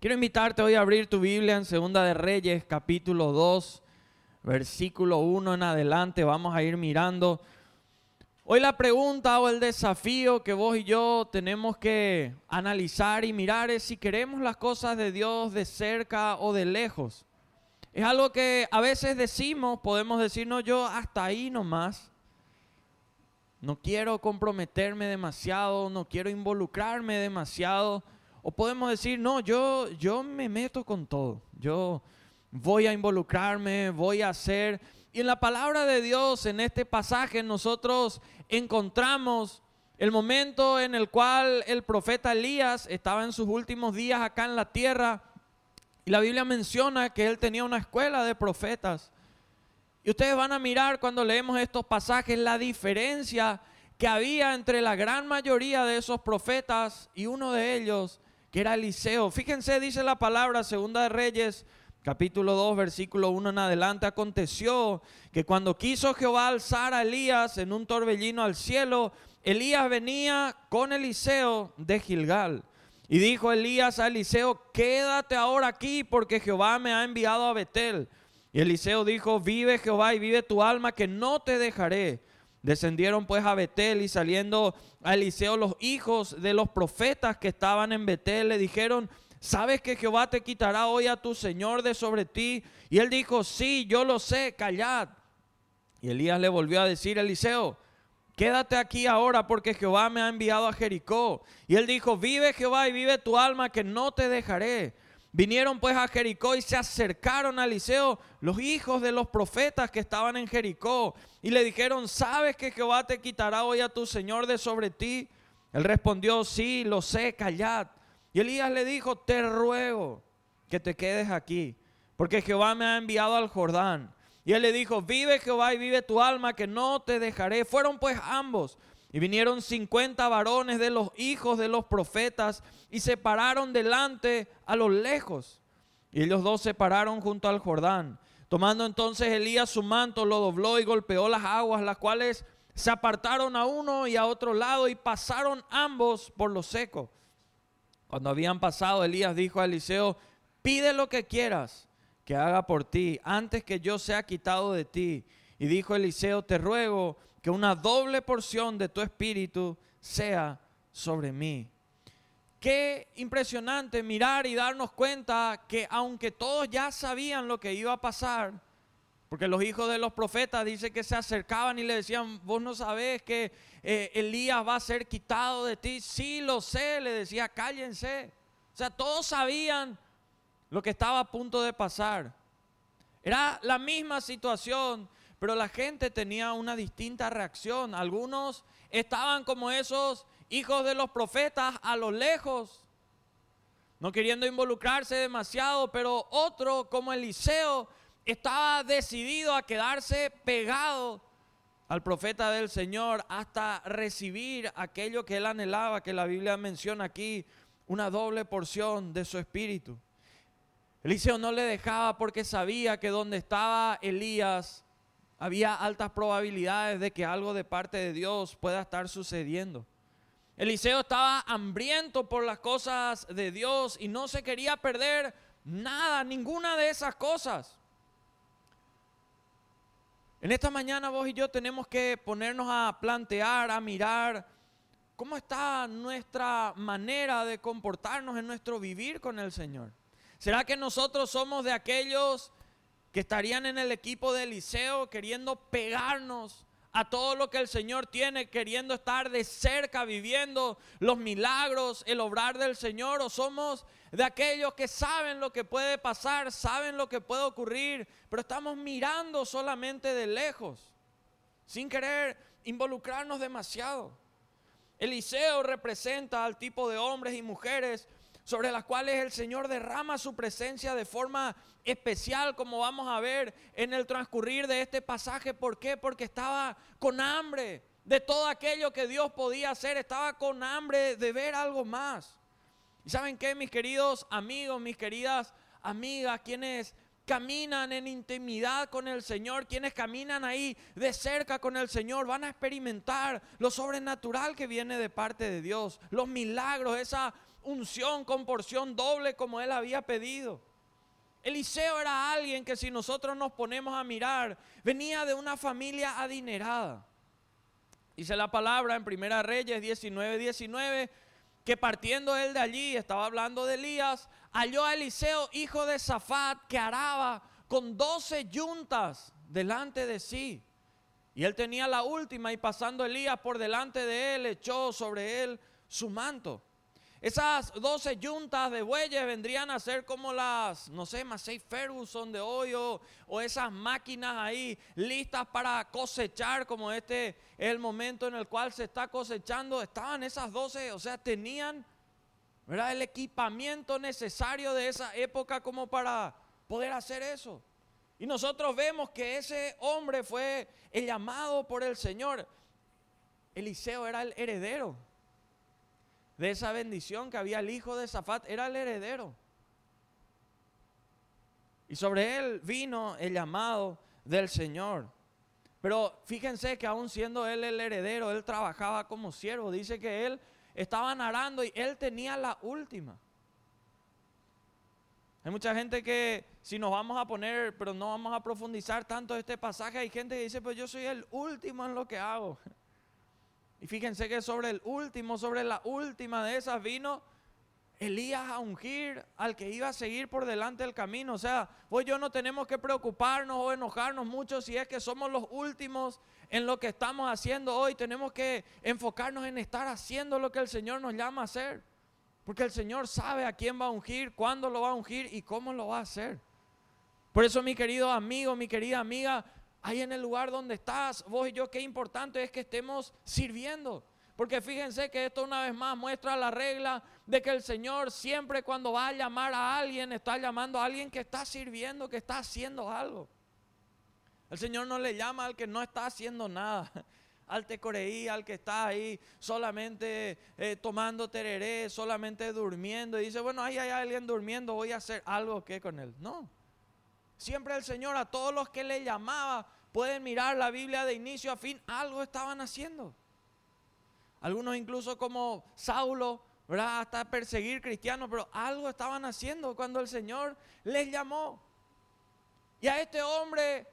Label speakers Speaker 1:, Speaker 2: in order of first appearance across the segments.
Speaker 1: Quiero invitarte hoy a abrir tu Biblia en Segunda de Reyes, capítulo 2, versículo 1 en adelante. Vamos a ir mirando. Hoy la pregunta o el desafío que vos y yo tenemos que analizar y mirar es si queremos las cosas de Dios de cerca o de lejos. Es algo que a veces decimos, podemos decir, no, yo hasta ahí nomás. No quiero comprometerme demasiado, no quiero involucrarme demasiado o podemos decir, no, yo, yo me meto con todo. Yo voy a involucrarme, voy a hacer. Y en la palabra de Dios, en este pasaje, nosotros encontramos el momento en el cual el profeta Elías estaba en sus últimos días acá en la tierra. Y la Biblia menciona que él tenía una escuela de profetas. Y ustedes van a mirar cuando leemos estos pasajes la diferencia que había entre la gran mayoría de esos profetas y uno de ellos que era Eliseo. Fíjense, dice la palabra, segunda de Reyes, capítulo 2, versículo 1 en adelante, aconteció que cuando quiso Jehová alzar a Elías en un torbellino al cielo, Elías venía con Eliseo de Gilgal. Y dijo Elías a Eliseo, quédate ahora aquí porque Jehová me ha enviado a Betel. Y Eliseo dijo, vive Jehová y vive tu alma que no te dejaré. Descendieron pues a Betel y saliendo a Eliseo los hijos de los profetas que estaban en Betel le dijeron, ¿sabes que Jehová te quitará hoy a tu Señor de sobre ti? Y él dijo, sí, yo lo sé, callad. Y Elías le volvió a decir Eliseo, quédate aquí ahora porque Jehová me ha enviado a Jericó. Y él dijo, vive Jehová y vive tu alma que no te dejaré. Vinieron pues a Jericó y se acercaron a Eliseo los hijos de los profetas que estaban en Jericó y le dijeron, ¿sabes que Jehová te quitará hoy a tu Señor de sobre ti? Él respondió, sí, lo sé, callad. Y Elías le dijo, te ruego que te quedes aquí, porque Jehová me ha enviado al Jordán. Y él le dijo, vive Jehová y vive tu alma, que no te dejaré. Fueron pues ambos y vinieron cincuenta varones de los hijos de los profetas y se pararon delante a lo lejos. Y ellos dos se pararon junto al Jordán. Tomando entonces Elías su manto, lo dobló y golpeó las aguas, las cuales se apartaron a uno y a otro lado y pasaron ambos por lo seco. Cuando habían pasado, Elías dijo a Eliseo, pide lo que quieras que haga por ti, antes que yo sea quitado de ti. Y dijo Eliseo, te ruego que una doble porción de tu espíritu sea sobre mí. Qué impresionante mirar y darnos cuenta que aunque todos ya sabían lo que iba a pasar, porque los hijos de los profetas dice que se acercaban y le decían, vos no sabés que eh, Elías va a ser quitado de ti. Sí, lo sé, le decía, cállense. O sea, todos sabían lo que estaba a punto de pasar. Era la misma situación pero la gente tenía una distinta reacción. Algunos estaban como esos hijos de los profetas a lo lejos, no queriendo involucrarse demasiado, pero otro como Eliseo estaba decidido a quedarse pegado al profeta del Señor hasta recibir aquello que él anhelaba, que la Biblia menciona aquí, una doble porción de su espíritu. Eliseo no le dejaba porque sabía que donde estaba Elías, había altas probabilidades de que algo de parte de Dios pueda estar sucediendo. Eliseo estaba hambriento por las cosas de Dios y no se quería perder nada, ninguna de esas cosas. En esta mañana vos y yo tenemos que ponernos a plantear, a mirar cómo está nuestra manera de comportarnos en nuestro vivir con el Señor. ¿Será que nosotros somos de aquellos que estarían en el equipo de Eliseo queriendo pegarnos a todo lo que el Señor tiene, queriendo estar de cerca, viviendo los milagros, el obrar del Señor, o somos de aquellos que saben lo que puede pasar, saben lo que puede ocurrir, pero estamos mirando solamente de lejos, sin querer involucrarnos demasiado. Eliseo representa al tipo de hombres y mujeres sobre las cuales el Señor derrama su presencia de forma especial, como vamos a ver en el transcurrir de este pasaje. ¿Por qué? Porque estaba con hambre de todo aquello que Dios podía hacer, estaba con hambre de ver algo más. ¿Y saben qué, mis queridos amigos, mis queridas amigas, quienes caminan en intimidad con el Señor, quienes caminan ahí de cerca con el Señor, van a experimentar lo sobrenatural que viene de parte de Dios, los milagros, esa unción con porción doble como él había pedido. Eliseo era alguien que si nosotros nos ponemos a mirar, venía de una familia adinerada. Dice la palabra en Primera Reyes 19, 19, que partiendo él de allí, estaba hablando de Elías, halló a Eliseo, hijo de Zafat, que araba con doce yuntas delante de sí. Y él tenía la última y pasando Elías por delante de él, echó sobre él su manto. Esas 12 yuntas de bueyes vendrían a ser como las, no sé, Massey Ferguson de hoy o, esas máquinas ahí listas para cosechar, como este es el momento en el cual se está cosechando. Estaban esas 12, o sea, tenían el equipamiento necesario de esa época como para poder hacer eso. Y nosotros vemos que ese hombre fue el llamado por el Señor. Eliseo era el heredero de esa bendición que había el hijo de Zafat, era el heredero. Y sobre él vino el llamado del Señor. Pero fíjense que aún siendo él el heredero, él trabajaba como siervo. Dice que él estaba narando y él tenía la última. Hay mucha gente que si nos vamos a poner, pero no vamos a profundizar tanto este pasaje, hay gente que dice, pues yo soy el último en lo que hago. Y fíjense que sobre el último, sobre la última de esas vino Elías a ungir al que iba a seguir por delante del camino. O sea, hoy yo no tenemos que preocuparnos o enojarnos mucho si es que somos los últimos en lo que estamos haciendo hoy. Tenemos que enfocarnos en estar haciendo lo que el Señor nos llama a hacer. Porque el Señor sabe a quién va a ungir, cuándo lo va a ungir y cómo lo va a hacer. Por eso, mi querido amigo, mi querida amiga, ahí en el lugar donde estás, vos y yo, qué importante es que estemos sirviendo. Porque fíjense que esto una vez más muestra la regla de que el Señor siempre cuando va a llamar a alguien, está llamando a alguien que está sirviendo, que está haciendo algo. El Señor no le llama al que no está haciendo nada, al tecoreí, al que está ahí solamente eh, tomando tereré, solamente durmiendo. Y dice, bueno, ahí hay alguien durmiendo, voy a hacer algo que con él. No. Siempre el Señor a todos los que le llamaba, pueden mirar la Biblia de inicio a fin, algo estaban haciendo. Algunos incluso como Saulo. Hasta perseguir cristianos, pero algo estaban haciendo cuando el Señor les llamó. Y a este hombre,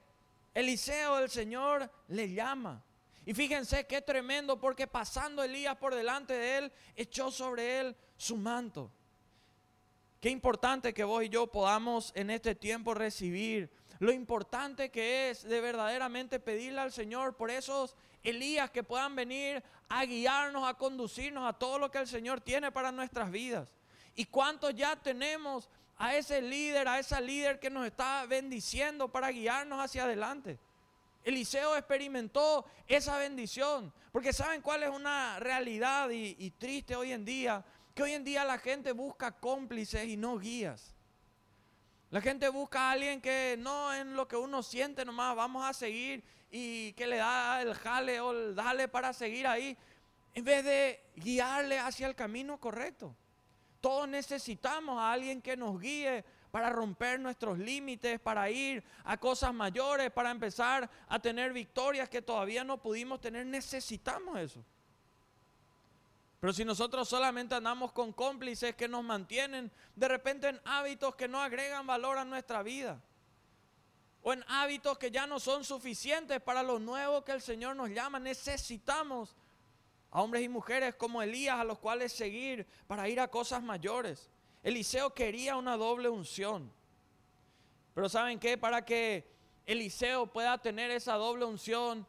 Speaker 1: Eliseo, el Señor le llama. Y fíjense qué tremendo, porque pasando Elías por delante de él, echó sobre él su manto. Qué importante que vos y yo podamos en este tiempo recibir lo importante que es de verdaderamente pedirle al Señor por esos Elías que puedan venir a guiarnos, a conducirnos a todo lo que el Señor tiene para nuestras vidas. Y cuántos ya tenemos a ese líder, a esa líder que nos está bendiciendo para guiarnos hacia adelante. Eliseo experimentó esa bendición, porque saben cuál es una realidad y, y triste hoy en día que hoy en día la gente busca cómplices y no guías. La gente busca a alguien que no en lo que uno siente nomás vamos a seguir y que le da el jale o el dale para seguir ahí, en vez de guiarle hacia el camino correcto. Todos necesitamos a alguien que nos guíe para romper nuestros límites, para ir a cosas mayores, para empezar a tener victorias que todavía no pudimos tener. Necesitamos eso. Pero si nosotros solamente andamos con cómplices que nos mantienen de repente en hábitos que no agregan valor a nuestra vida, o en hábitos que ya no son suficientes para lo nuevo que el Señor nos llama, necesitamos a hombres y mujeres como Elías a los cuales seguir para ir a cosas mayores. Eliseo quería una doble unción. Pero ¿saben qué? Para que Eliseo pueda tener esa doble unción,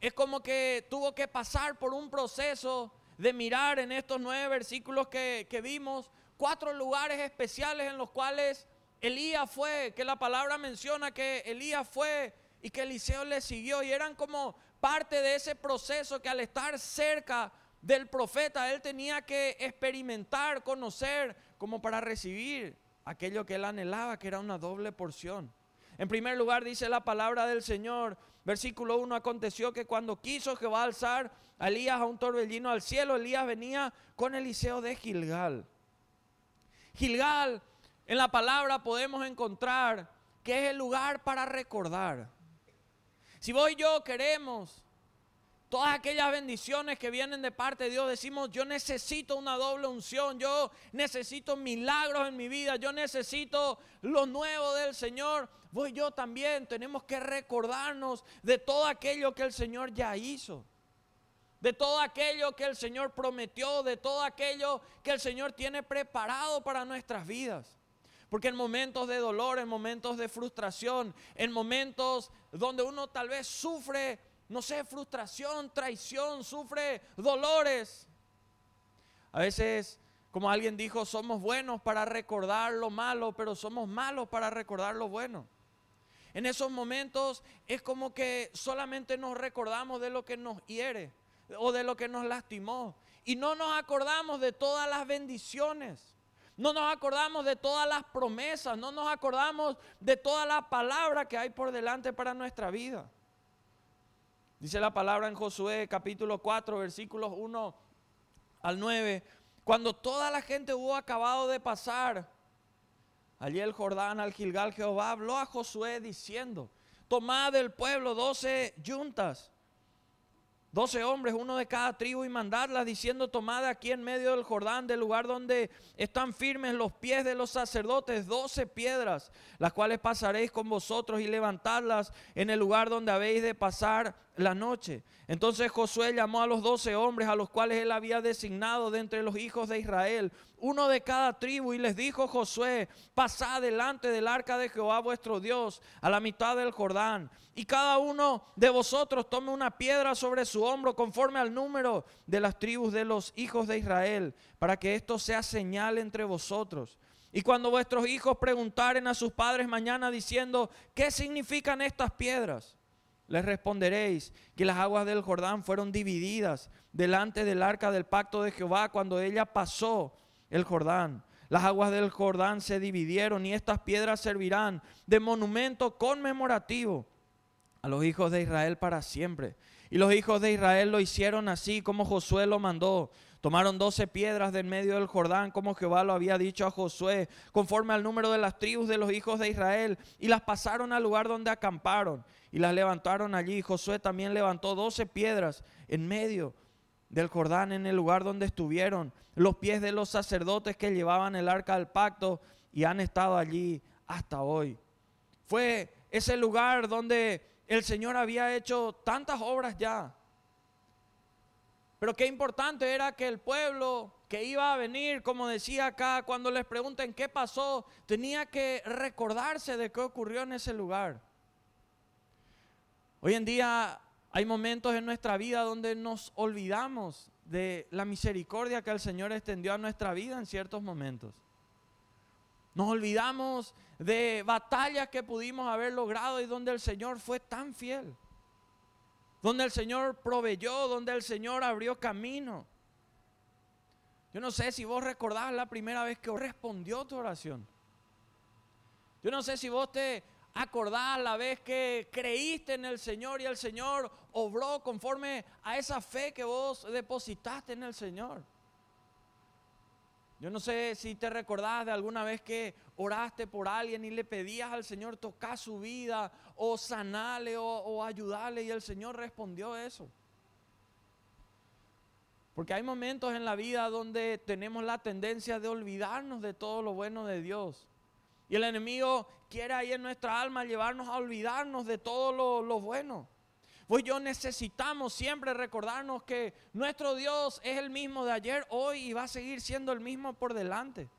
Speaker 1: es como que tuvo que pasar por un proceso de mirar en estos nueve versículos que, vimos, cuatro lugares especiales en los cuales Elías fue, que la palabra menciona que Elías fue y que Eliseo le siguió y eran como parte de ese proceso que al estar cerca del profeta él tenía que experimentar, conocer, como para recibir aquello que él anhelaba, que era una doble porción. En primer lugar dice la palabra del Señor, versículo 1, aconteció que cuando quiso Jehová alzar a Elías a un torbellino al cielo, Elías venía con Eliseo de Gilgal. Gilgal, en la palabra podemos encontrar que es el lugar para recordar. Si vos y yo queremos todas aquellas bendiciones que vienen de parte de Dios, decimos, yo necesito una doble unción, yo necesito milagros en mi vida, yo necesito lo nuevo del Señor. Voy yo también, tenemos que recordarnos de todo aquello que el Señor ya hizo de todo aquello que el Señor prometió, de todo aquello que el Señor tiene preparado para nuestras vidas. Porque en momentos de dolor, en momentos de frustración, en momentos donde uno tal vez sufre, no sé, frustración, traición, sufre dolores. A veces, como alguien dijo, somos buenos para recordar lo malo, pero somos malos para recordar lo bueno. En esos momentos es como que solamente nos recordamos de lo que nos hiere o de lo que nos lastimó. Y no nos acordamos de todas las bendiciones. No nos acordamos de todas las promesas. No nos acordamos de toda la palabra que hay por delante para nuestra vida. Dice la palabra en Josué capítulo 4 versículos 1 al 9. Cuando toda la gente hubo acabado de pasar allí el Jordán al Gilgal, Jehová habló a Josué diciendo, tomad del pueblo doce yuntas doce hombres, uno de cada tribu, y mandadlas diciendo, tomad aquí en medio del Jordán, del lugar donde están firmes los pies de los sacerdotes, doce piedras, las cuales pasaréis con vosotros y levantadlas en el lugar donde habéis de pasar la noche. Entonces Josué llamó a los doce hombres a los cuales él había designado de entre los hijos de Israel, uno de cada tribu, y les dijo Josué, pasad delante del arca de Jehová vuestro Dios a la mitad del Jordán, y cada uno de vosotros tome una piedra sobre su hombro conforme al número de las tribus de los hijos de Israel, para que esto sea señal entre vosotros. Y cuando vuestros hijos preguntaren a sus padres mañana diciendo, ¿qué significan estas piedras? Les responderéis que las aguas del Jordán fueron divididas delante del arca del pacto de Jehová cuando ella pasó el Jordán. Las aguas del Jordán se dividieron y estas piedras servirán de monumento conmemorativo a los hijos de Israel para siempre. Y los hijos de Israel lo hicieron así como Josué lo mandó. Tomaron doce piedras del medio del Jordán, como Jehová lo había dicho a Josué, conforme al número de las tribus de los hijos de Israel, y las pasaron al lugar donde acamparon, y las levantaron allí. Josué también levantó doce piedras en medio del Jordán, en el lugar donde estuvieron los pies de los sacerdotes que llevaban el arca del pacto, y han estado allí hasta hoy. Fue ese lugar donde el Señor había hecho tantas obras ya pero qué importante era que el pueblo que iba a venir, como decía acá, cuando les pregunten qué pasó, tenía que recordarse de qué ocurrió en ese lugar. Hoy en día hay momentos en nuestra vida donde nos olvidamos de la misericordia que el Señor extendió a nuestra vida en ciertos momentos. Nos olvidamos de batallas que pudimos haber logrado y donde el Señor fue tan fiel donde el Señor proveyó, donde el Señor abrió camino. Yo no sé si vos recordás la primera vez que respondió tu oración. Yo no sé si vos te acordás la vez que creíste en el Señor y el Señor obró conforme a esa fe que vos depositaste en el Señor. Yo no sé si te recordás de alguna vez que oraste por alguien y le pedías al Señor tocar su vida o sanarle o, ayudarle y el Señor respondió eso. Porque hay momentos en la vida donde tenemos la tendencia de olvidarnos de todo lo bueno de Dios. Y el enemigo quiere ahí en nuestra alma llevarnos a olvidarnos de todo lo, lo bueno. Pues yo necesitamos siempre recordarnos que nuestro Dios es el mismo de ayer, hoy y va a seguir siendo el mismo por delante.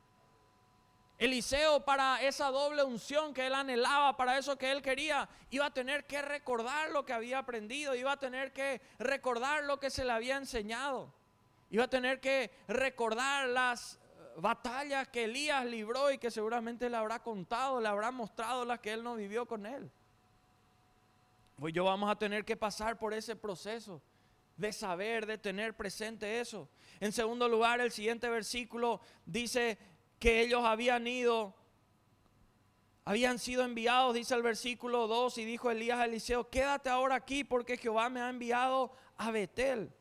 Speaker 1: Eliseo para esa doble unción que él anhelaba, para eso que él quería, iba a tener que recordar lo que había aprendido, iba a tener que recordar lo que se le había enseñado, iba a tener que recordar las batallas que Elías libró y que seguramente le habrá contado, le habrá mostrado las que él no vivió con él. Pues yo vamos a tener que pasar por ese proceso de saber, de tener presente eso. En segundo lugar, el siguiente versículo dice que ellos habían ido, habían sido enviados, dice el versículo 2, y dijo Elías a Eliseo, quédate ahora aquí porque Jehová me ha enviado a Betel.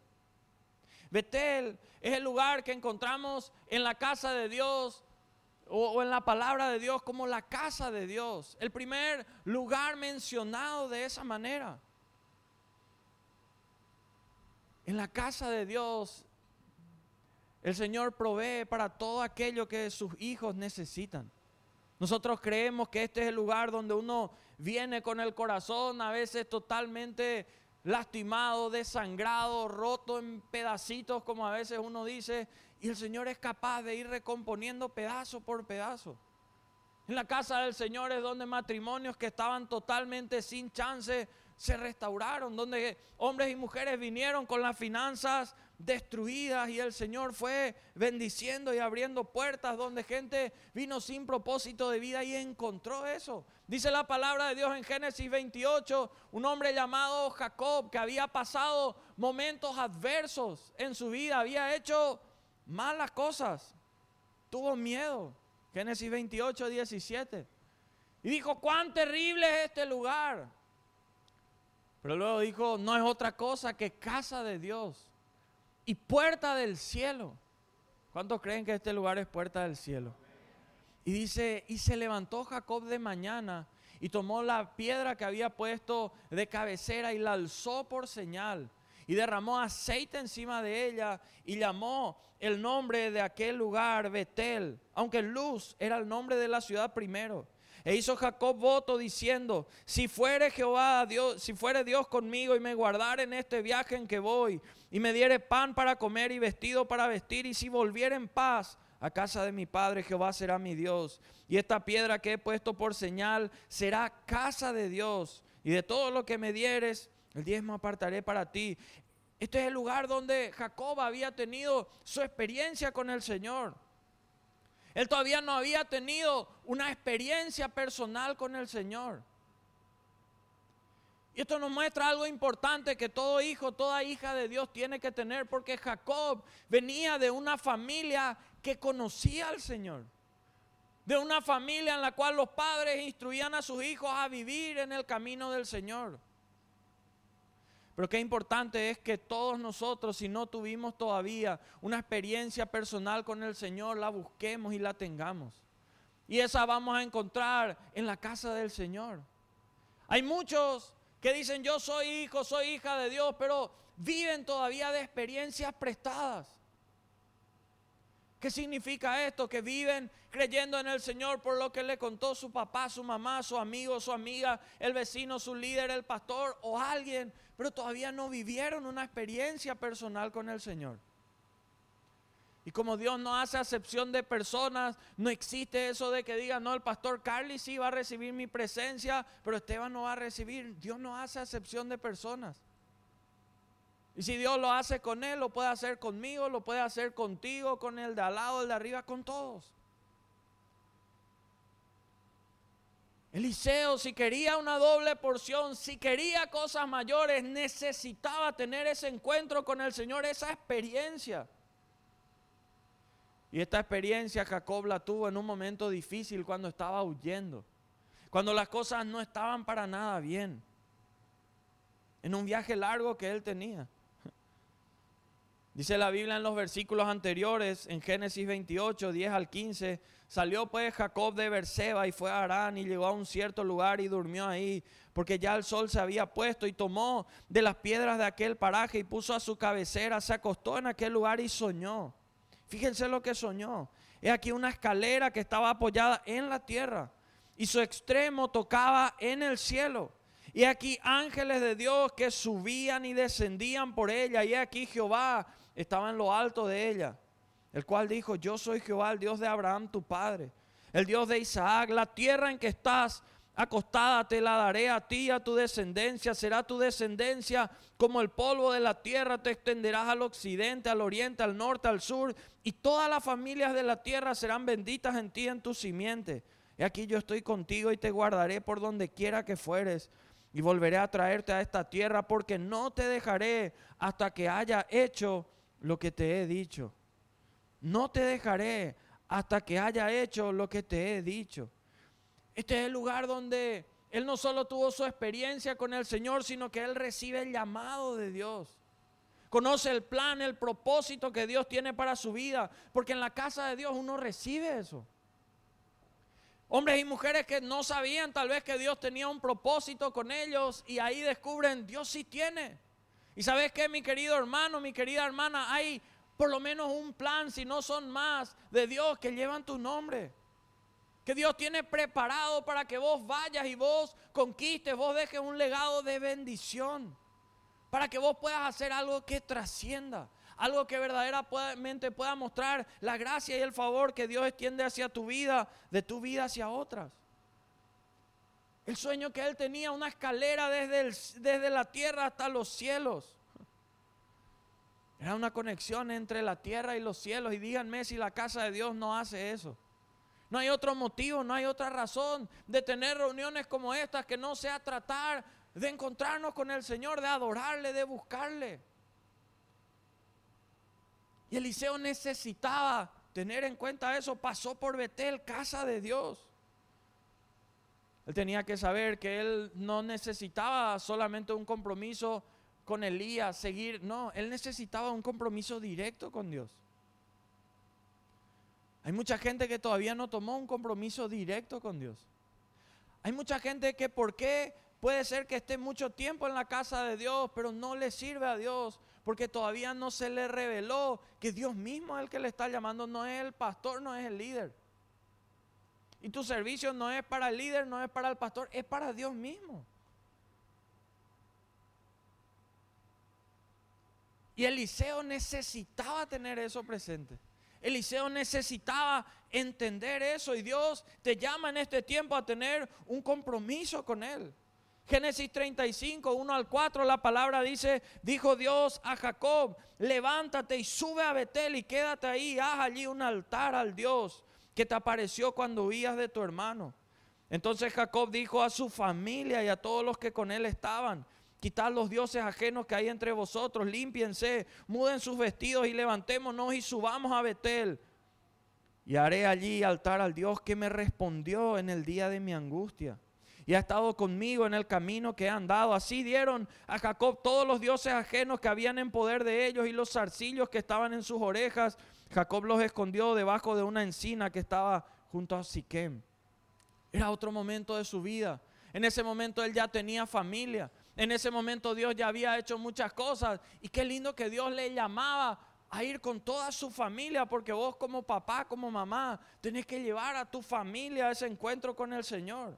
Speaker 1: Betel es el lugar que encontramos en la casa de Dios o, en la palabra de Dios como la casa de Dios. El primer lugar mencionado de esa manera. En la casa de Dios, el Señor provee para todo aquello que sus hijos necesitan. Nosotros creemos que este es el lugar donde uno viene con el corazón a veces totalmente lastimado, desangrado, roto en pedacitos, como a veces uno dice, y el Señor es capaz de ir recomponiendo pedazo por pedazo. En la casa del Señor es donde matrimonios que estaban totalmente sin chance se restauraron, donde hombres y mujeres vinieron con las finanzas destruidas y el Señor fue bendiciendo y abriendo puertas donde gente vino sin propósito de vida y encontró eso. Dice la palabra de Dios en Génesis 28, un hombre llamado Jacob que había pasado momentos adversos en su vida, había hecho malas cosas, tuvo miedo. Génesis 28, 17. Y dijo, cuán terrible es este lugar. Pero luego dijo, no es otra cosa que casa de Dios y puerta del cielo. ¿Cuántos creen que este lugar es puerta del cielo? Y dice, y se levantó Jacob de mañana y tomó la piedra que había puesto de cabecera y la alzó por señal y derramó aceite encima de ella y llamó el nombre de aquel lugar Betel, aunque Luz era el nombre de la ciudad primero. E hizo Jacob voto diciendo, si fuere Jehová Dios, si fuere Dios conmigo y me guardare en este viaje en que voy, y me diere pan para comer y vestido para vestir, y si volviere en paz a casa de mi padre, Jehová será mi Dios. Y esta piedra que he puesto por señal será casa de Dios. Y de todo lo que me dieres, el diezmo apartaré para ti. Este es el lugar donde Jacob había tenido su experiencia con el Señor. Él todavía no había tenido una experiencia personal con el Señor. Y esto nos muestra algo importante que todo hijo, toda hija de Dios tiene que tener, porque Jacob venía de una familia que conocía al Señor. De una familia en la cual los padres instruían a sus hijos a vivir en el camino del Señor. Pero qué importante es que todos nosotros, si no tuvimos todavía una experiencia personal con el Señor, la busquemos y la tengamos. Y esa vamos a encontrar en la casa del Señor. Hay muchos que dicen yo soy hijo, soy hija de Dios, pero viven todavía de experiencias prestadas. ¿Qué significa esto? Que viven creyendo en el Señor por lo que le contó su papá, su mamá, su amigo, su amiga, el vecino, su líder, el pastor o alguien, pero todavía no vivieron una experiencia personal con el Señor. Y como Dios no hace acepción de personas, no existe eso de que diga, no, el pastor Carly sí va a recibir mi presencia, pero Esteban no va a recibir. Dios no hace acepción de personas. Y si Dios lo hace con él, lo puede hacer conmigo, lo puede hacer contigo, con el de al lado, el de arriba, con todos. Eliseo, si quería una doble porción, si quería cosas mayores, necesitaba tener ese encuentro con el Señor, esa experiencia. Y esta experiencia Jacob la tuvo en un momento difícil cuando estaba huyendo, cuando las cosas no estaban para nada bien, en un viaje largo que él tenía. Dice la Biblia en los versículos anteriores, en Génesis 28, 10 al 15, salió pues Jacob de Berseba y fue a Arán y llegó a un cierto lugar y durmió ahí, porque ya el sol se había puesto y tomó de las piedras de aquel paraje y puso a su cabecera, se acostó en aquel lugar y soñó. Fíjense lo que soñó. Es aquí una escalera que estaba apoyada en la tierra y su extremo tocaba en el cielo. Y aquí ángeles de Dios que subían y descendían por ella. Y aquí Jehová estaba en lo alto de ella, el cual dijo, yo soy Jehová, el Dios de Abraham, tu padre, el Dios de Isaac, la tierra en que estás acostada te la daré a ti a tu descendencia, será tu descendencia como el polvo de la tierra, te extenderás al occidente, al oriente, al norte, al sur, y todas las familias de la tierra serán benditas en ti en tu simiente. Y aquí yo estoy contigo y te guardaré por donde quiera que fueres y volveré a traerte a esta tierra porque no te dejaré hasta que haya hecho lo que te he dicho. No te dejaré hasta que haya hecho lo que te he dicho. Este es el lugar donde él no solo tuvo su experiencia con el Señor, sino que él recibe el llamado de Dios. Conoce el plan, el propósito que Dios tiene para su vida, porque en la casa de Dios uno recibe eso. Hombres y mujeres que no sabían tal vez que Dios tenía un propósito con ellos y ahí descubren, Dios sí tiene. Y sabes qué, mi querido hermano, mi querida hermana, hay por lo menos un plan, si no son más, de Dios que llevan tu nombre. Que Dios tiene preparado para que vos vayas y vos conquistes, vos dejes un legado de bendición. Para que vos puedas hacer algo que trascienda. Algo que verdaderamente pueda mostrar la gracia y el favor que Dios extiende hacia tu vida, de tu vida hacia otras. El sueño que él tenía, una escalera desde, desde la tierra hasta los cielos. Era una conexión entre la tierra y los cielos. Y díganme si la casa de Dios no hace eso. No hay otro motivo, no hay otra razón de tener reuniones como estas que no sea tratar de encontrarnos con el Señor, de adorarle, de buscarle. Y Eliseo necesitaba tener en cuenta eso. Pasó por Betel, casa de Dios. Él tenía que saber que él no necesitaba solamente un compromiso con Elías, seguir, no, él necesitaba un compromiso directo con Dios. Hay mucha gente que todavía no tomó un compromiso directo con Dios. Hay mucha gente que por qué puede ser que esté mucho tiempo en la casa de Dios, pero no le sirve a Dios, porque todavía no se le reveló que Dios mismo es el que le está llamando, no es el pastor, no es el líder. Y tu servicio no es para el líder, no es para el pastor, es para Dios mismo. Y Eliseo necesitaba tener eso presente. Eliseo necesitaba entender eso y Dios te llama en este tiempo a tener un compromiso con Él. Génesis 35, 1 al 4, la palabra dice, dijo Dios a Jacob, levántate y sube a Betel y quédate ahí, haz allí un altar al Dios que te apareció cuando huías de tu hermano. Entonces Jacob dijo a su familia y a todos los que con él estaban, quitad los dioses ajenos que hay entre vosotros, límpiense, muden sus vestidos y levantémonos y subamos a Betel. Y haré allí altar al Dios que me respondió en el día de mi angustia. Y ha estado conmigo en el camino que he andado. Así dieron a Jacob todos los dioses ajenos que habían en poder de ellos y los zarcillos que estaban en sus orejas Jacob los escondió debajo de una encina que estaba junto a Siquem. Era otro momento de su vida. En ese momento él ya tenía familia. En ese momento Dios ya había hecho muchas cosas. Y qué lindo que Dios le llamaba a ir con toda su familia, porque vos como papá, como mamá, tenés que llevar a tu familia a ese encuentro con el Señor.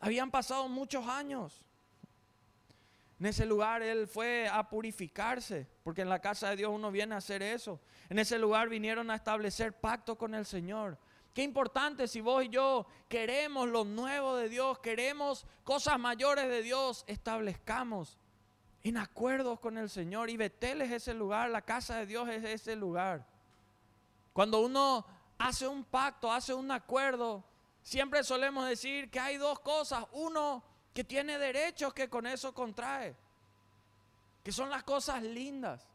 Speaker 1: Habían pasado muchos años. En ese lugar él fue a purificarse, porque en la casa de Dios uno viene a hacer eso. En ese lugar vinieron a establecer pacto con el Señor. Qué importante si vos y yo queremos lo nuevo de Dios, queremos cosas mayores de Dios, establezcamos en acuerdos con el Señor. Y Betel es ese lugar, la casa de Dios es ese lugar. Cuando uno hace un pacto, hace un acuerdo, siempre solemos decir que hay dos cosas. Uno, que tiene derechos que con eso contrae, que son las cosas lindas,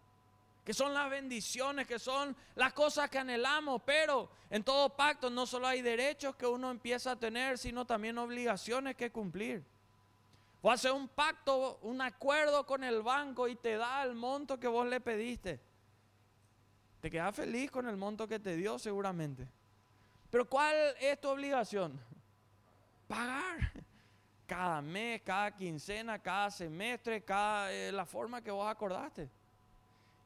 Speaker 1: que son las bendiciones, que son las cosas que anhelamos, pero en todo pacto no solo hay derechos que uno empieza a tener, sino también obligaciones que cumplir. O hace un pacto, un acuerdo con el banco y te da el monto que vos le pediste. Te quedas feliz con el monto que te dio seguramente. Pero ¿cuál es tu obligación? Pagar cada mes, cada quincena, cada semestre, cada eh, la forma que vos acordaste.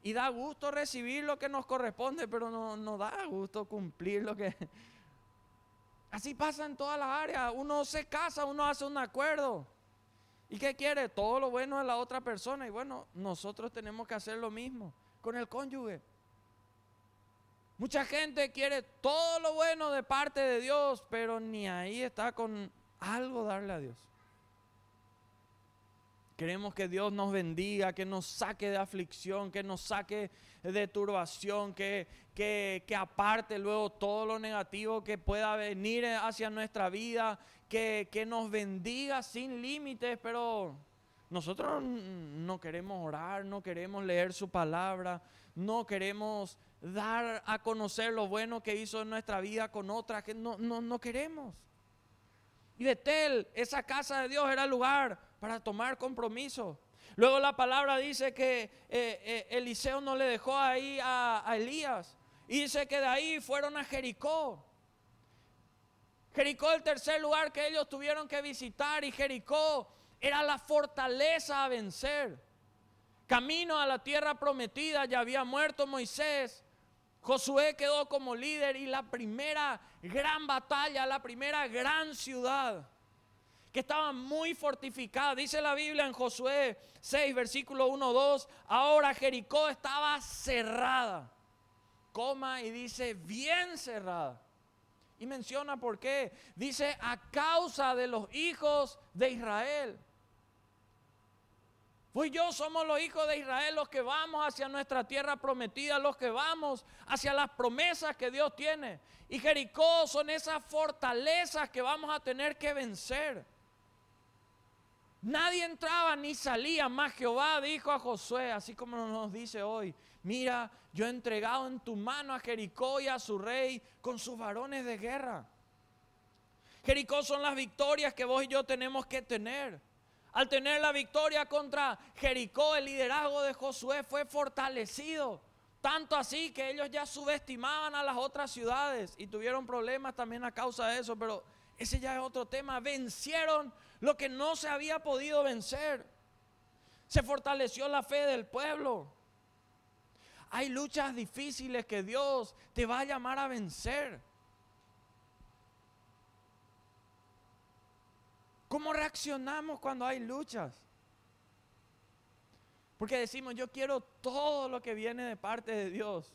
Speaker 1: Y da gusto recibir lo que nos corresponde, pero no, no da gusto cumplir lo que... Así pasa en todas las áreas. Uno se casa, uno hace un acuerdo. ¿Y qué quiere? Todo lo bueno de la otra persona. Y bueno, nosotros tenemos que hacer lo mismo con el cónyuge. Mucha gente quiere todo lo bueno de parte de Dios, pero ni ahí está con algo darle a Dios. Queremos que Dios nos bendiga, que nos saque de aflicción, que nos saque de turbación, que, que, que, aparte luego todo lo negativo que pueda venir hacia nuestra vida, que, que nos bendiga sin límites, pero nosotros no queremos orar, no queremos leer su palabra, no queremos dar a conocer lo bueno que hizo en nuestra vida con otras, que no, no, no queremos. Y Betel, esa casa de Dios era el lugar para tomar compromiso. Luego la palabra dice que eh, eh, Eliseo no le dejó ahí a, a Elías. Y dice que de ahí fueron a Jericó. Jericó el tercer lugar que ellos tuvieron que visitar y Jericó era la fortaleza a vencer. Camino a la tierra prometida, ya había muerto Moisés. Josué quedó como líder y la primera gran batalla, la primera gran ciudad que estaba muy fortificada. Dice la Biblia en Josué 6, versículo 1, 2, ahora Jericó estaba cerrada. Coma y dice bien cerrada. Y menciona por qué. Dice a causa de los hijos de Israel. Pues yo somos los hijos de Israel los que vamos hacia nuestra tierra prometida, los que vamos hacia las promesas que Dios tiene. Y Jericó son esas fortalezas que vamos a tener que vencer. Nadie entraba ni salía, más Jehová dijo a Josué, así como nos dice hoy, mira, yo he entregado en tu mano a Jericó y a su rey con sus varones de guerra. Jericó son las victorias que vos y yo tenemos que tener. Al tener la victoria contra Jericó, el liderazgo de Josué fue fortalecido. Tanto así que ellos ya subestimaban a las otras ciudades y tuvieron problemas también a causa de eso, pero ese ya es otro tema. Vencieron lo que no se había podido vencer. Se fortaleció la fe del pueblo. Hay luchas difíciles que Dios te va a llamar a vencer. ¿Cómo reaccionamos cuando hay luchas? Porque decimos, yo quiero todo lo que viene de parte de Dios.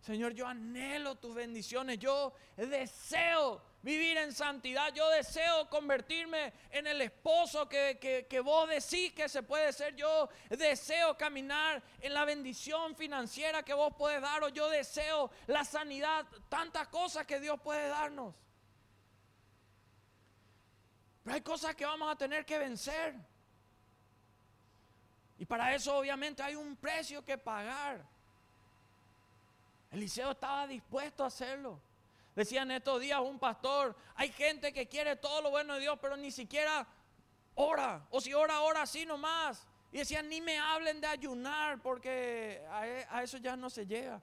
Speaker 1: Señor, yo anhelo tus bendiciones, yo deseo vivir en santidad. Yo deseo convertirme en el esposo que, vos decís que se puede ser. Yo deseo caminar en la bendición financiera que vos puedes dar. O yo deseo la sanidad, tantas cosas que Dios puede darnos. Pero hay cosas que vamos a tener que vencer. Y para eso obviamente hay un precio que pagar. Eliseo estaba dispuesto a hacerlo. Decían estos días un pastor, hay gente que quiere todo lo bueno de Dios, pero ni siquiera ora. O si ora, ora así nomás. Y decían, ni me hablen de ayunar, porque a, e, eso ya no se llega.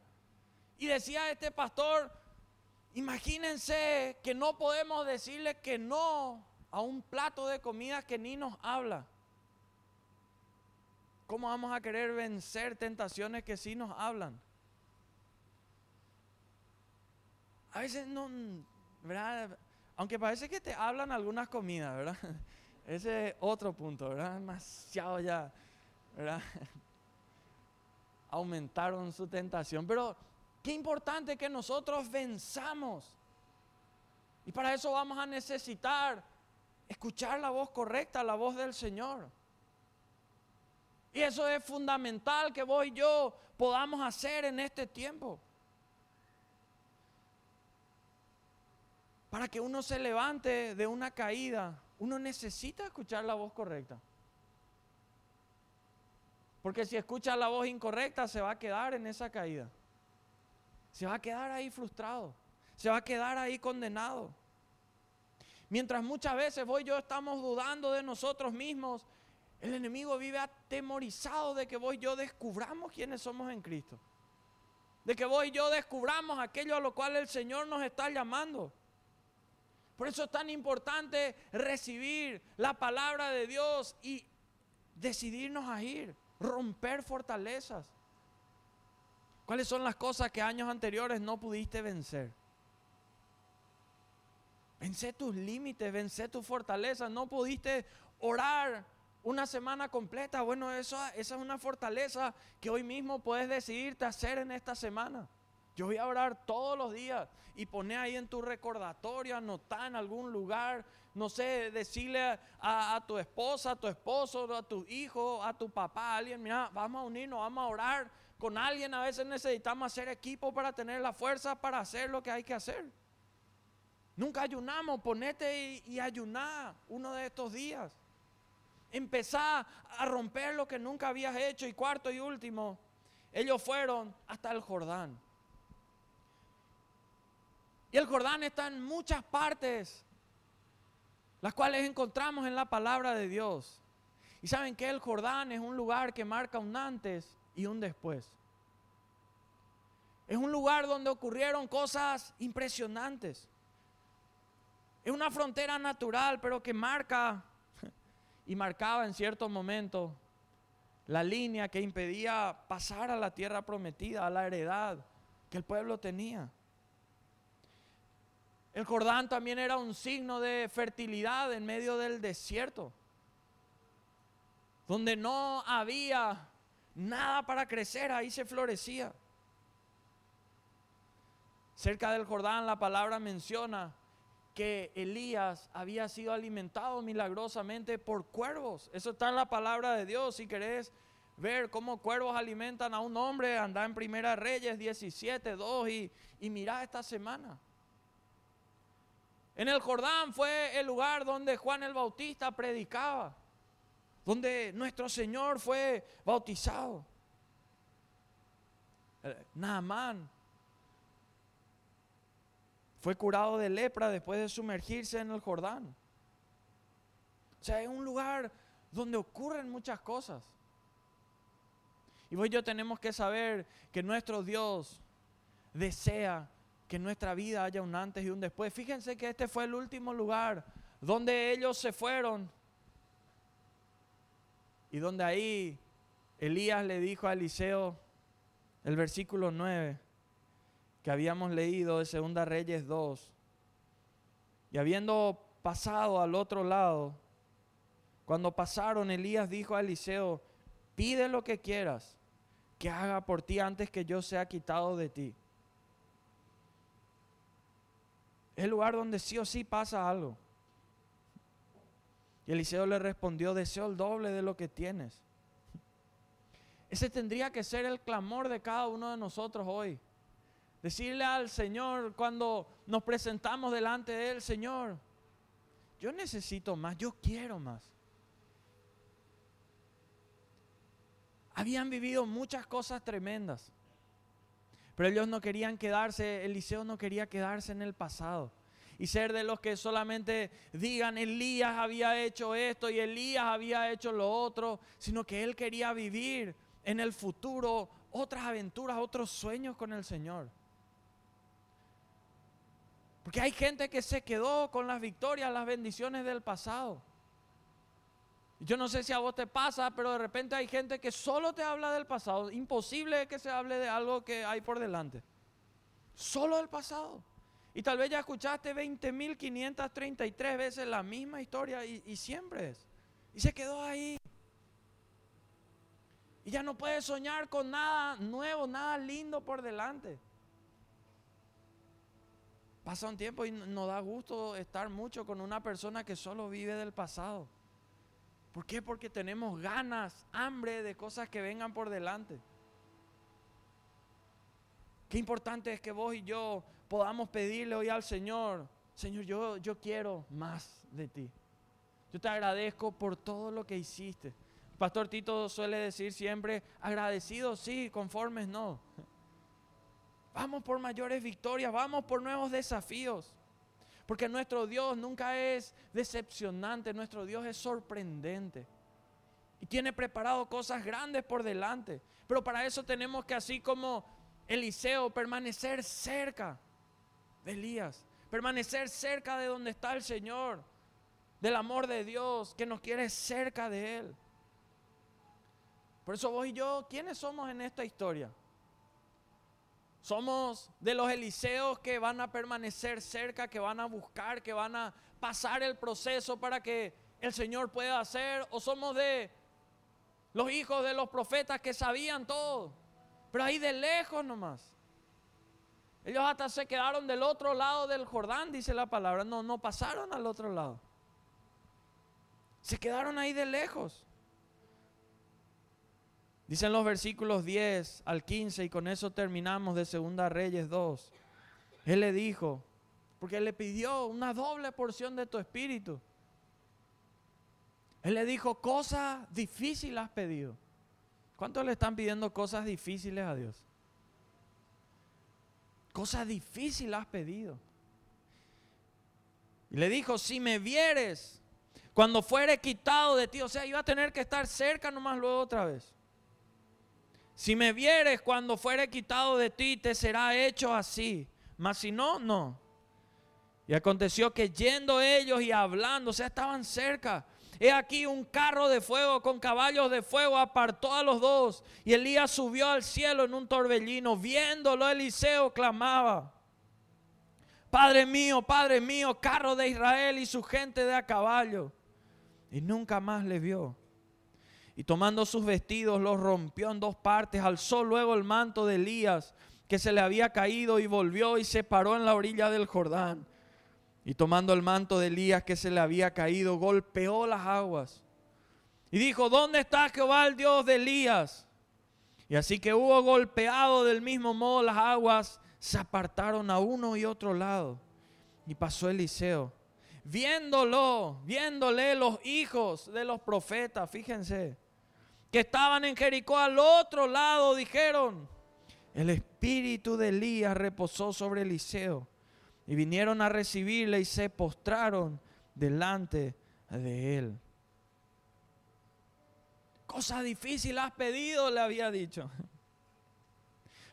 Speaker 1: Y decía este pastor, imagínense que no podemos decirle que no a un plato de comida que ni nos habla. ¿Cómo vamos a querer vencer tentaciones que sí nos hablan? a veces no, ¿verdad? Aunque parece que te hablan algunas comidas, ¿verdad? Ese es otro punto, ¿verdad? Demasiado ya, ¿verdad? Aumentaron su tentación. Pero qué importante que nosotros venzamos. Y para eso vamos a necesitar escuchar la voz correcta, la voz del Señor. Y eso es fundamental que vos y yo podamos hacer en este tiempo. Para que uno se levante de una caída, uno necesita escuchar la voz correcta. Porque si escucha la voz incorrecta, se va a quedar en esa caída. Se va a quedar ahí frustrado. Se va a quedar ahí condenado. Mientras muchas veces vos y yo estamos dudando de nosotros mismos, el enemigo vive atemorizado de que vos y yo descubramos quiénes somos en Cristo. De que vos y yo descubramos aquello a lo cual el Señor nos está llamando. Por eso es tan importante recibir la palabra de Dios y decidirnos a ir, romper fortalezas. ¿Cuáles son las cosas que años anteriores no pudiste vencer? Vence tus límites, vence tus fortalezas. No pudiste orar una semana completa. Bueno, eso, esa es una fortaleza que hoy mismo puedes decidirte hacer en esta semana. Yo voy a orar todos los días y poner ahí en tu recordatorio, anotar en algún lugar, no sé, decirle a, tu esposa, a tu esposo, a tu hijo, a tu papá, a alguien, mira, vamos a unirnos, vamos a orar con alguien. A veces necesitamos hacer equipo para tener la fuerza para hacer lo que hay que hacer. Nunca ayunamos, ponete y, ayuná uno de estos días. Empezá a romper lo que nunca habías hecho. Y cuarto y último, ellos fueron hasta el Jordán. Y el Jordán está en muchas partes, las cuales encontramos en la palabra de Dios. Y saben que el Jordán es un lugar que marca un antes y un después. Es un lugar donde ocurrieron cosas impresionantes. Es una frontera natural, pero que marca y marcaba en cierto momento la línea que impedía pasar a la tierra prometida, a la heredad que el pueblo tenía. El Jordán también era un signo de fertilidad en medio del desierto, donde no había nada para crecer, ahí se florecía. Cerca del Jordán la palabra menciona que Elías había sido alimentado milagrosamente por cuervos. Eso está en la palabra de Dios. Si querés ver cómo cuervos alimentan a un hombre, anda en Primera Reyes 17, 2 y, y esta semana. En el Jordán fue el lugar donde Juan el Bautista predicaba, donde nuestro Señor fue bautizado. Eh, Naamán fue curado de lepra después de sumergirse en el Jordán. O sea, es un lugar donde ocurren muchas cosas. Y vos yo tenemos que saber que nuestro Dios desea que en nuestra vida haya un antes y un después. Fíjense que este fue el último lugar donde ellos se fueron. Y donde ahí Elías le dijo a Eliseo, el versículo 9, que habíamos leído de Segunda Reyes 2. Y habiendo pasado al otro lado, cuando pasaron, Elías dijo a Eliseo, pide lo que quieras, que haga por ti antes que yo sea quitado de ti. Es el lugar donde sí o sí pasa algo. Y Eliseo le respondió, deseo el doble de lo que tienes. Ese tendría que ser el clamor de cada uno de nosotros hoy. Decirle al Señor cuando nos presentamos delante de Él, Señor, yo necesito más, yo quiero más. Habían vivido muchas cosas tremendas, pero ellos no querían quedarse, Eliseo no quería quedarse en el pasado y ser de los que solamente digan Elías había hecho esto y Elías había hecho lo otro, sino que él quería vivir en el futuro otras aventuras, otros sueños con el Señor. Porque hay gente que se quedó con las victorias, las bendiciones del pasado. Yo no sé si a vos te pasa, pero de repente hay gente que solo te habla del pasado. Imposible que se hable de algo que hay por delante. Solo del pasado. Y tal vez ya escuchaste 20.533 veces la misma historia y, y siempre es. Y se quedó ahí. Y ya no puedes soñar con nada nuevo, nada lindo por delante. Pasa un tiempo y nos da gusto estar mucho con una persona que solo vive del pasado. ¿Por qué? Porque tenemos ganas, hambre de cosas que vengan por delante. Qué importante es que vos y yo podamos pedirle hoy al Señor, Señor, yo, yo quiero más de ti. Yo te agradezco por todo lo que hiciste. Pastor Tito suele decir siempre, agradecidos sí, conformes no. Vamos por mayores victorias, vamos por nuevos desafíos. Porque nuestro Dios nunca es decepcionante, nuestro Dios es sorprendente. Y tiene preparado cosas grandes por delante. Pero para eso tenemos que, así como Eliseo, permanecer cerca de Elías. Permanecer cerca de donde está el Señor. Del amor de Dios que nos quiere cerca de Él. Por eso vos y yo, ¿quiénes somos en esta historia? Somos de los Eliseos que van a permanecer cerca, que van a buscar, que van a pasar el proceso para que el Señor pueda hacer. O somos de los hijos de los profetas que sabían todo, pero ahí de lejos nomás. Ellos hasta se quedaron del otro lado del Jordán, dice la palabra. No, no pasaron al otro lado. Se quedaron ahí de lejos. Dicen los versículos 10 al 15 y con eso terminamos de Segunda Reyes 2. Él le dijo, porque él le pidió una doble porción de tu espíritu. Él le dijo, cosas difíciles has pedido. ¿Cuántos le están pidiendo cosas difíciles a Dios? Cosas difíciles has pedido. Y le dijo, si me vieres, cuando fuere quitado de ti, o sea, iba a tener que estar cerca nomás luego otra vez. Si me vieres cuando fuere quitado de ti, te será hecho así. Mas si no, no. Y aconteció que yendo ellos y hablando, o estaban cerca, he aquí un carro de fuego con caballos de fuego apartó a los dos. Y Elías subió al cielo en un torbellino. Viéndolo, Eliseo clamaba. Padre mío, Padre mío, carro de Israel y su gente de a caballo. Y nunca más le vio. Y tomando sus vestidos los rompió en dos partes, alzó luego el manto de Elías que se le había caído y volvió y se paró en la orilla del Jordán. Y tomando el manto de Elías que se le había caído, golpeó las aguas. Y dijo, ¿dónde está Jehová el Dios de Elías? Y así que hubo golpeado del mismo modo las aguas, se apartaron a uno y otro lado. Y pasó Eliseo. Viéndolo, viéndole los hijos de los profetas, fíjense, que estaban en Jericó al otro lado, dijeron, el espíritu de Elías reposó sobre Eliseo. Y vinieron a recibirle y se postraron delante de él. Cosa difícil has pedido, le había dicho.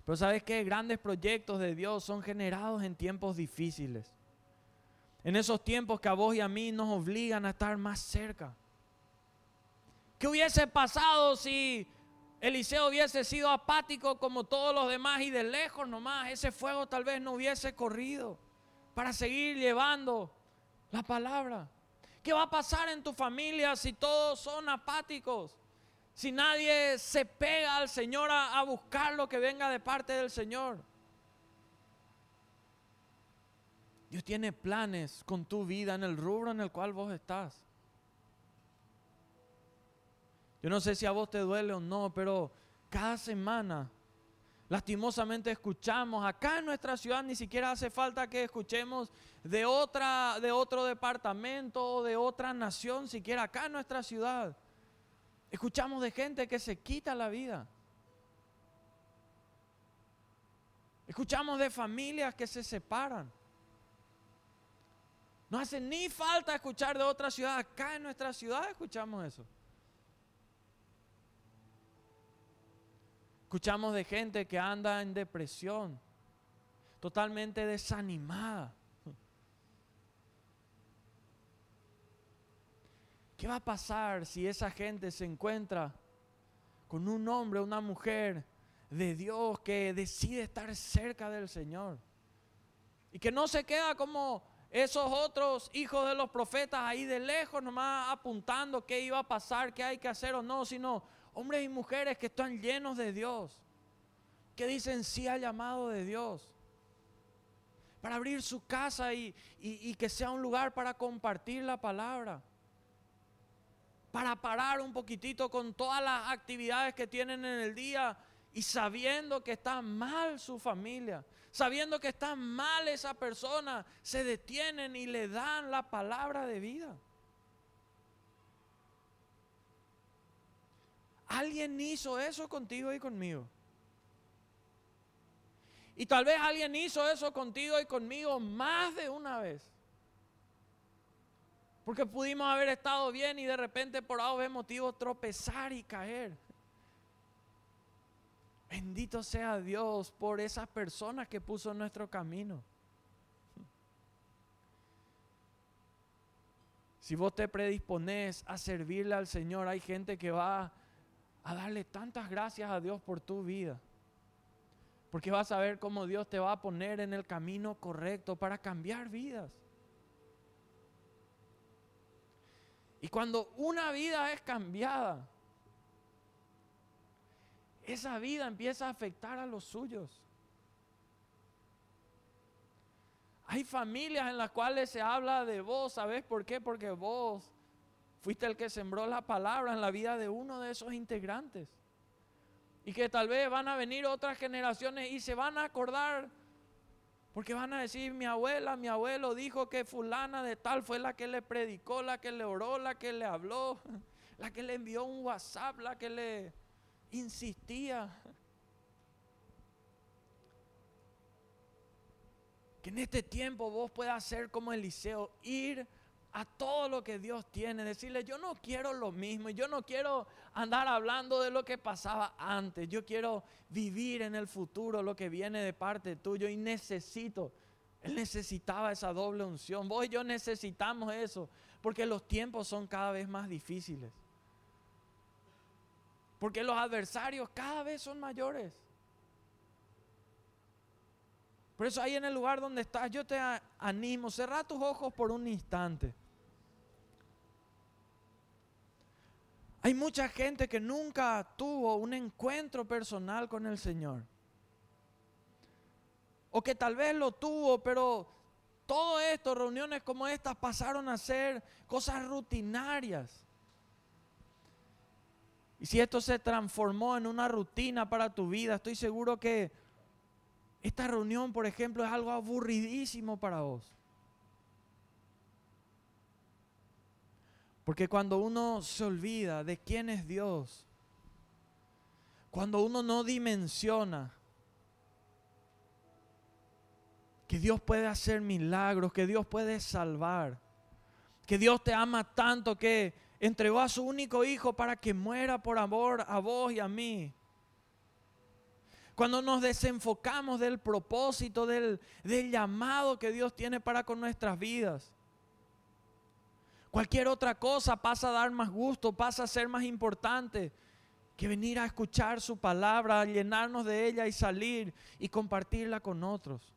Speaker 1: Pero sabes que grandes proyectos de Dios son generados en tiempos difíciles. En esos tiempos que a vos y a mí nos obligan a estar más cerca. ¿Qué hubiese pasado si Eliseo hubiese sido apático como todos los demás y de lejos nomás ese fuego tal vez no hubiese corrido? para seguir llevando la palabra. ¿Qué va a pasar en tu familia si todos son apáticos? Si nadie se pega al Señor a, buscar lo que venga de parte del Señor. Dios tiene planes con tu vida en el rubro en el cual vos estás. Yo no sé si a vos te duele o no, pero cada semana Lastimosamente escuchamos acá en nuestra ciudad, ni siquiera hace falta que escuchemos de, otra, de otro departamento o de otra nación, siquiera acá en nuestra ciudad. Escuchamos de gente que se quita la vida. Escuchamos de familias que se separan. No hace ni falta escuchar de otra ciudad. Acá en nuestra ciudad escuchamos eso. Escuchamos de gente que anda en depresión, totalmente desanimada. ¿Qué va a pasar si esa gente se encuentra con un hombre, una mujer de Dios que decide estar cerca del Señor? Y que no se queda como esos otros hijos de los profetas ahí de lejos nomás apuntando qué iba a pasar, qué hay que hacer o no, sino hombres y mujeres que están llenos de Dios, que dicen sí al llamado de Dios, para abrir su casa y, que sea un lugar para compartir la palabra, para parar un poquitito con todas las actividades que tienen en el día y sabiendo que está mal su familia, sabiendo que está mal esa persona, se detienen y le dan la palabra de vida. Alguien hizo eso contigo y conmigo. Y tal vez alguien hizo eso contigo y conmigo más de una vez. Porque pudimos haber estado bien y de repente por algo motivo tropezar y caer. Bendito sea Dios por esas personas que puso en nuestro camino. Si vos te predisponés a servirle al Señor, hay gente que va a darle tantas gracias a Dios por tu vida. Porque vas a ver cómo Dios te va a poner en el camino correcto para cambiar vidas. Y cuando una vida es cambiada, esa vida empieza a afectar a los suyos. Hay familias en las cuales se habla de vos, ¿sabes por qué? Porque vos Fuiste el que sembró la palabra en la vida de uno de esos integrantes. Y que tal vez van a venir otras generaciones y se van a acordar. Porque van a decir, mi abuela, mi abuelo dijo que fulana de tal fue la que le predicó, la que le oró, la que le habló, la que le envió un WhatsApp, la que le insistía. Que en este tiempo vos puedas ser como Eliseo, ir a todo lo que Dios tiene, decirle, yo no quiero lo mismo, yo no quiero andar hablando de lo que pasaba antes, yo quiero vivir en el futuro lo que viene de parte tuyo y necesito Él necesitaba esa doble unción. Vos y yo necesitamos eso, porque los tiempos son cada vez más difíciles. Porque los adversarios cada vez son mayores. Por eso ahí en el lugar donde estás, yo te animo, cerra tus ojos por un instante. Hay mucha gente que nunca tuvo un encuentro personal con el Señor. O que tal vez lo tuvo, pero todo esto, reuniones como estas, pasaron a ser cosas rutinarias. Y si esto se transformó en una rutina para tu vida, estoy seguro que esta reunión, por ejemplo, es algo aburridísimo para vos. Porque cuando uno se olvida de quién es Dios, cuando uno no dimensiona que Dios puede hacer milagros, que Dios puede salvar, que Dios te ama tanto que entregó a su único hijo para que muera por amor a vos y a mí. Cuando nos desenfocamos del propósito, del, del llamado que Dios tiene para con nuestras vidas. Cualquier otra cosa pasa a dar más gusto, pasa a ser más importante que venir a escuchar su palabra, a llenarnos de ella y salir y compartirla con otros.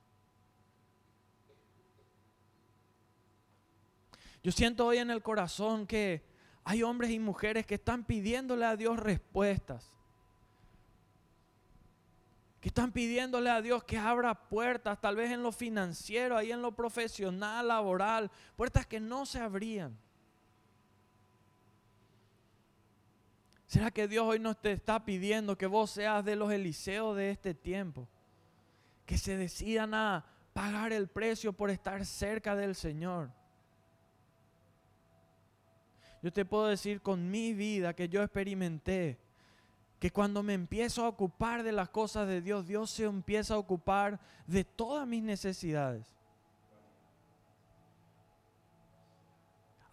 Speaker 1: Yo siento hoy en el corazón que hay hombres y mujeres que están pidiéndole a Dios respuestas. Que están pidiéndole a Dios que abra puertas, tal vez en lo financiero, ahí en lo profesional, laboral, puertas que no se abrían. ¿Será que Dios hoy nos te está pidiendo que vos seas de los Eliseos de este tiempo? Que se decidan a pagar el precio por estar cerca del Señor yo te puedo decir con mi vida que yo experimenté que cuando me empiezo a ocupar de las cosas de Dios, Dios se empieza a ocupar de todas mis necesidades.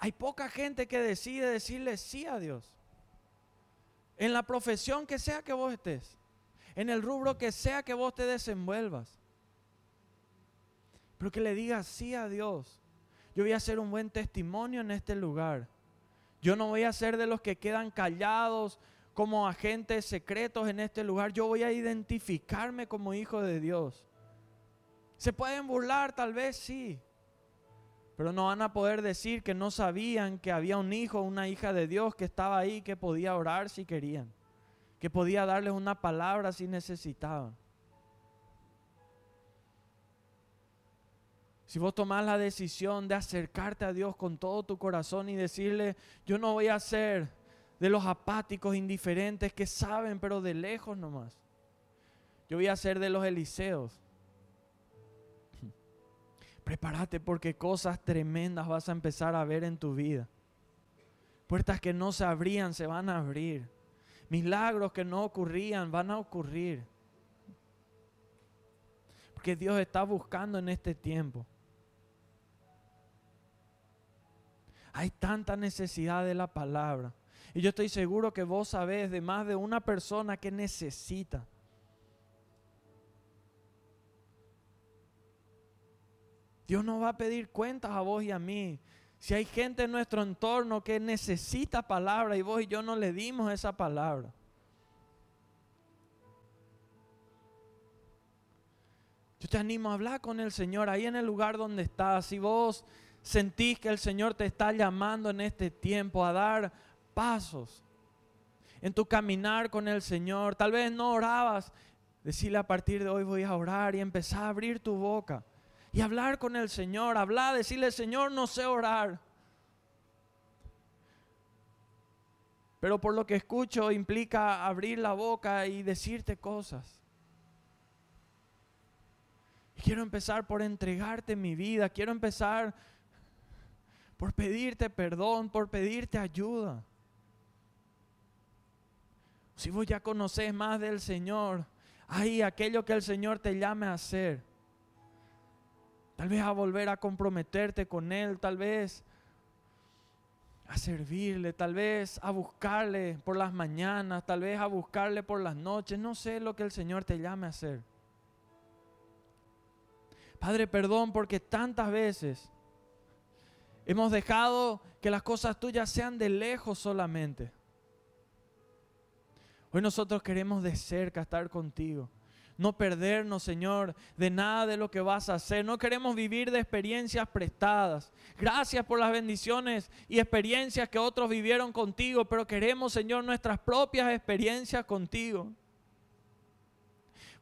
Speaker 1: Hay poca gente que decide decirle sí a Dios. En la profesión que sea que vos estés, en el rubro que sea que vos te desenvuelvas. Pero que le digas sí a Dios. Yo voy a hacer un buen testimonio en este lugar. Yo no voy a ser de los que quedan callados como agentes secretos en este lugar. Yo voy a identificarme como hijo de Dios. Se pueden burlar, tal vez sí. Pero no van a poder decir que no sabían que había un hijo, una hija de Dios que estaba ahí, que podía orar si querían, que podía darles una palabra si necesitaban. Si vos tomás la decisión de acercarte a Dios con todo tu corazón y decirle, yo no voy a ser de los apáticos, indiferentes que saben, pero de lejos nomás. Yo voy a ser de los Eliseos. Prepárate porque cosas tremendas vas a empezar a ver en tu vida. Puertas que no se abrían se van a abrir. Milagros que no ocurrían van a ocurrir. Porque Dios está buscando en este tiempo Hay tanta necesidad de la palabra. Y yo estoy seguro que vos sabés de más de una persona que necesita. Dios nos va a pedir cuentas a vos y a mí. Si hay gente en nuestro entorno que necesita palabra y vos y yo no le dimos esa palabra. Yo te animo a hablar con el Señor ahí en el lugar donde estás. Si vos sentís que el Señor te está llamando en este tiempo a dar pasos en tu caminar con el Señor. Tal vez no orabas, decirle a partir de hoy voy a orar y empezar a abrir tu boca y hablar con el Señor, hablar, decirle Señor, no sé orar. Pero por lo que escucho implica abrir la boca y decirte cosas. quiero empezar por entregarte mi vida, quiero empezar por pedirte perdón, por pedirte ayuda. Si vos ya conoces más del Señor, ahí aquello que el Señor te llame a hacer. Tal vez a volver a comprometerte con Él, tal vez a servirle, tal vez a buscarle por las mañanas, tal vez a buscarle por las noches. No sé lo que el Señor te llame a hacer. Padre, perdón porque tantas veces hemos dejado que las cosas tuyas sean de lejos solamente. Hoy nosotros queremos de cerca estar contigo. No perdernos, Señor, de nada de lo que vas a hacer. No queremos vivir de experiencias prestadas. Gracias por las bendiciones y experiencias que otros vivieron contigo, pero queremos, Señor, nuestras propias experiencias contigo.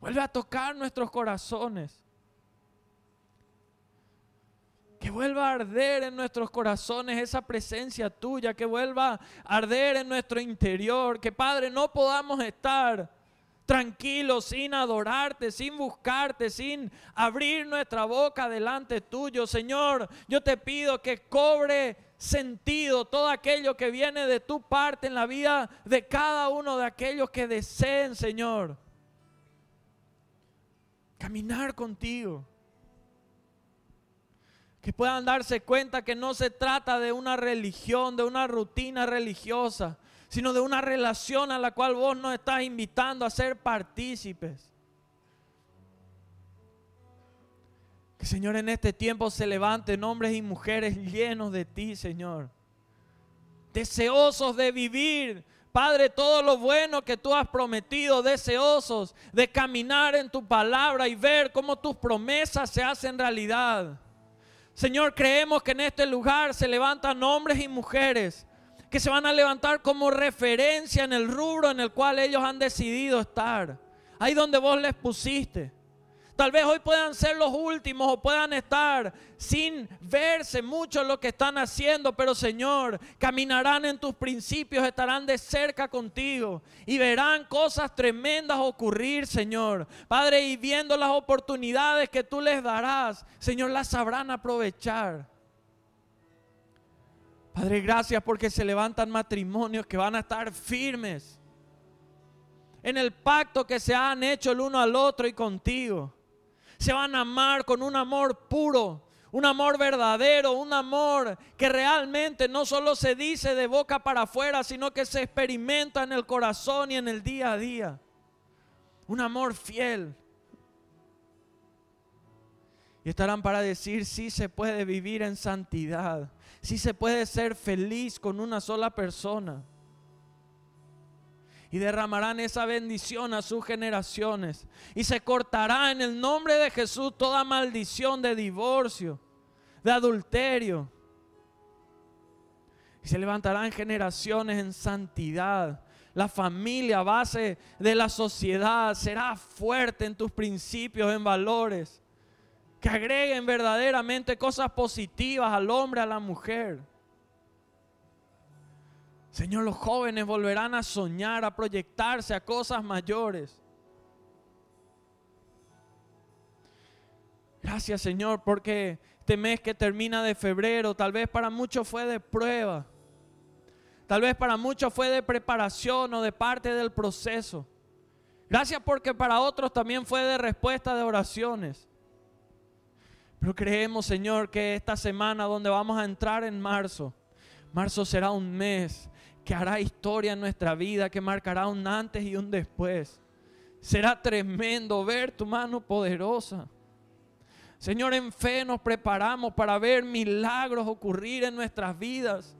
Speaker 1: Vuelve a tocar nuestros corazones. Que vuelva a arder en nuestros corazones esa presencia tuya, que vuelva a arder en nuestro interior, que Padre no podamos estar tranquilos sin adorarte, sin buscarte, sin abrir nuestra boca delante tuyo. Señor, yo te pido que cobre sentido todo aquello que viene de tu parte en la vida de cada uno de aquellos que deseen, Señor, caminar contigo que puedan darse cuenta que no se trata de una religión, de una rutina religiosa, sino de una relación a la cual vos nos estás invitando a ser partícipes. Que Señor en este tiempo se levanten hombres y mujeres llenos de ti, Señor. Deseosos de vivir, Padre, todo lo bueno que tú has prometido, deseosos de caminar en tu palabra y ver cómo tus promesas se hacen realidad. Señor, creemos que en este lugar se levantan hombres y mujeres que se van a levantar como referencia en el rubro en el cual ellos han decidido estar. Ahí donde vos les pusiste. Tal vez hoy puedan ser los últimos o puedan estar sin verse mucho lo que están haciendo, pero Señor, caminarán en tus principios, estarán de cerca contigo y verán cosas tremendas ocurrir, Señor. Padre, y viendo las oportunidades que tú les darás, Señor, las sabrán aprovechar. Padre, gracias porque se levantan matrimonios que van a estar firmes en el pacto que se han hecho el uno al otro y contigo se van a amar con un amor puro, un amor verdadero, un amor que realmente no solo se dice de boca para afuera, sino que se experimenta en el corazón y en el día a día. Un amor fiel. Y estarán para decir, sí se puede vivir en santidad, sí se puede ser feliz con una sola persona y derramarán esa bendición a sus generaciones. Y se cortará en el nombre de Jesús toda maldición de divorcio, de adulterio. Y se levantarán generaciones en santidad. La familia, base de la sociedad, será fuerte en tus principios, en valores. Que agreguen verdaderamente cosas positivas al hombre, a la mujer. Señor, los jóvenes volverán a soñar, a proyectarse a cosas mayores. Gracias Señor, porque este mes que termina de febrero, tal vez para muchos fue de prueba. Tal vez para muchos fue de preparación o de parte del proceso. Gracias porque para otros también fue de respuesta de oraciones. Pero creemos, Señor, que esta semana donde vamos a entrar en marzo, marzo será un mes que hará historia en nuestra vida, que marcará un antes y un después. Será tremendo ver tu mano poderosa. Señor, en fe nos preparamos para ver milagros ocurrir en nuestras vidas.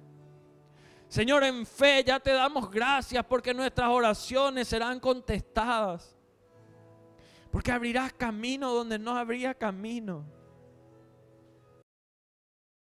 Speaker 1: Señor, en fe ya te damos gracias porque nuestras oraciones serán contestadas. Porque abrirás camino donde no habría camino.